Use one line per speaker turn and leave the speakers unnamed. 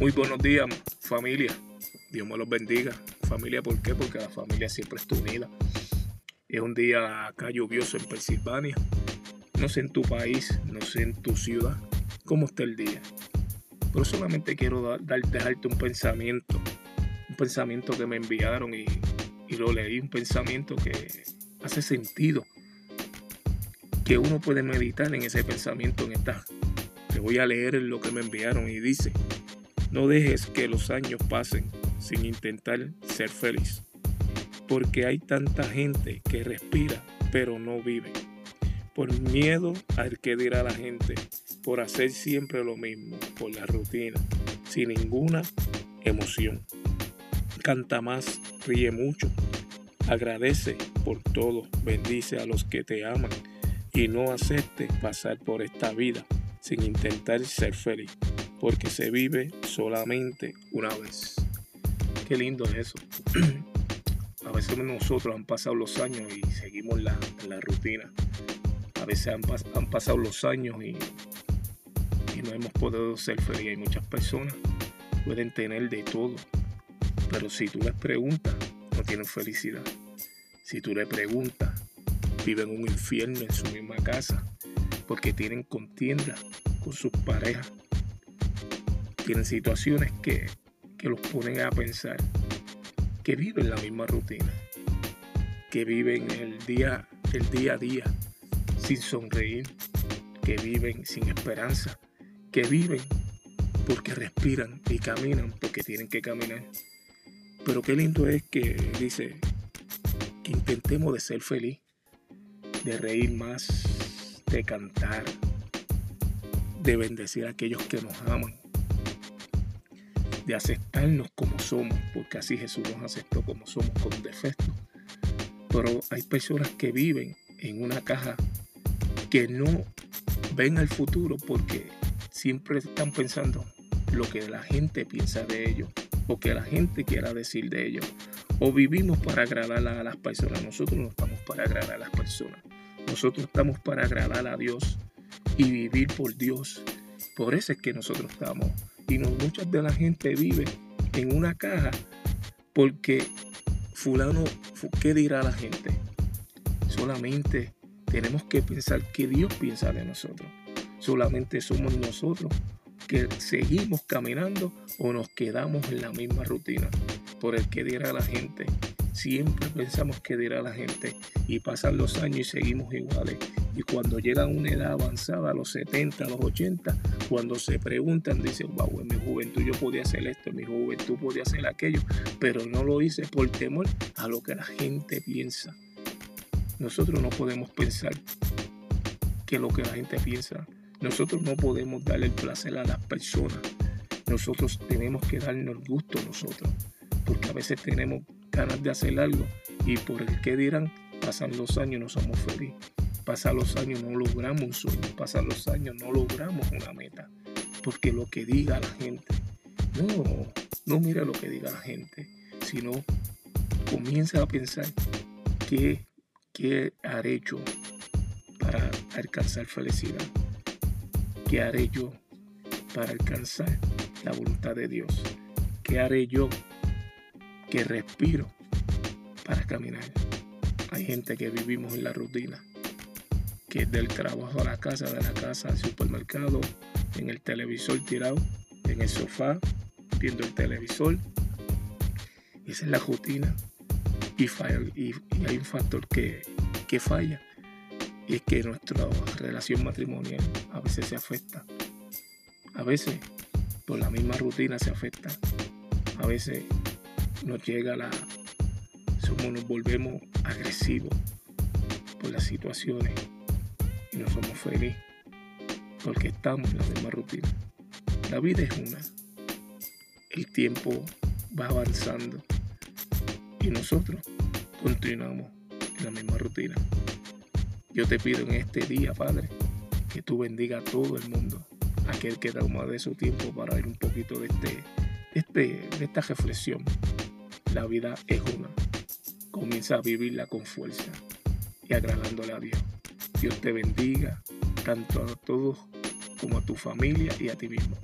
Muy buenos días, familia. Dios me los bendiga. Familia, ¿por qué? Porque la familia siempre está unida. Es un día acá lluvioso en Pensilvania. No sé en tu país, no sé en tu ciudad, cómo está el día. Pero solamente quiero dar, dejarte un pensamiento. Un pensamiento que me enviaron y, y lo leí. Un pensamiento que hace sentido. Que uno puede meditar en ese pensamiento en esta. Te voy a leer lo que me enviaron y dice. No dejes que los años pasen sin intentar ser feliz, porque hay tanta gente que respira pero no vive, por miedo al que dirá la gente, por hacer siempre lo mismo, por la rutina, sin ninguna emoción. Canta más, ríe mucho, agradece por todo, bendice a los que te aman y no acepte pasar por esta vida sin intentar ser feliz porque se vive solamente una vez. Qué lindo es eso. A veces nosotros han pasado los años y seguimos la, la rutina. A veces han, han, pasado los años y, y no hemos podido ser felices. Hay muchas personas pueden tener de todo, pero si tú les preguntas, no tienen felicidad. Si tú les preguntas, viven un infierno en su misma casa porque tienen contienda con sus parejas tienen situaciones que, los ponen a pensar, que viven la misma rutina, que viven el día, el día a día sin sonreír, que viven sin esperanza, que viven porque respiran y caminan porque tienen que caminar. Pero qué lindo es que dice que intentemos de ser feliz, de reír más, de cantar, de bendecir a aquellos que nos aman, de aceptarnos como somos, porque así Jesús nos aceptó como somos, con defectos. Pero hay personas que viven en una caja que no ven al futuro porque siempre están pensando lo que la gente piensa de ellos o que la gente quiera decir de ellos. O vivimos para agradar a las personas. Nosotros no estamos para agradar a las personas. Nosotros estamos para agradar a Dios y vivir por Dios. Por eso es que nosotros estamos sino muchas de la gente vive en una caja porque fulano, ¿qué dirá la gente? Solamente tenemos que pensar que Dios piensa de nosotros. Solamente somos nosotros que seguimos caminando o nos quedamos en la misma rutina por el que dirá la gente. Siempre pensamos que dirá la gente y pasan los años y seguimos iguales. Y cuando llegan a una edad avanzada, a los 70, a los 80, cuando se preguntan, dicen, wow, en mi juventud yo podía hacer esto, en mi juventud podía hacer aquello, pero no lo hice por temor a lo que la gente piensa. Nosotros no podemos pensar que lo que la gente piensa. Nosotros no podemos darle el placer a las personas. Nosotros tenemos que darnos gusto nosotros, porque a veces tenemos ganas de hacer algo y por el que dirán, pasan los años no somos felices. Pasan los años no logramos un sueño, pasan los años no logramos una meta. Porque lo que diga la gente, no, no mira lo que diga la gente, sino comienza a pensar qué, qué haré yo para alcanzar felicidad. ¿Qué haré yo para alcanzar la voluntad de Dios? ¿Qué haré yo que respiro para caminar? Hay gente que vivimos en la rutina que es del trabajo a la casa, de la casa al supermercado, en el televisor tirado, en el sofá, viendo el televisor. Esa es la rutina. Y, y, hay un factor que, que falla. Y es que nuestra relación matrimonial a veces se afecta. A veces por la misma rutina se afecta. A veces nos llega la... Somos, nos volvemos agresivos por las situaciones y no somos felices porque estamos en la misma rutina. La vida es una. El tiempo va avanzando y nosotros continuamos en la misma rutina. Yo te pido en este día, Padre, que tú bendiga a todo el mundo, aquel que da más de su tiempo para ver un poquito de, este, este, de esta reflexión. La vida es una. Comienza a vivirla con fuerza y agradándole a Dios. Dios te bendiga, tanto a todos como a tu familia y a ti mismo.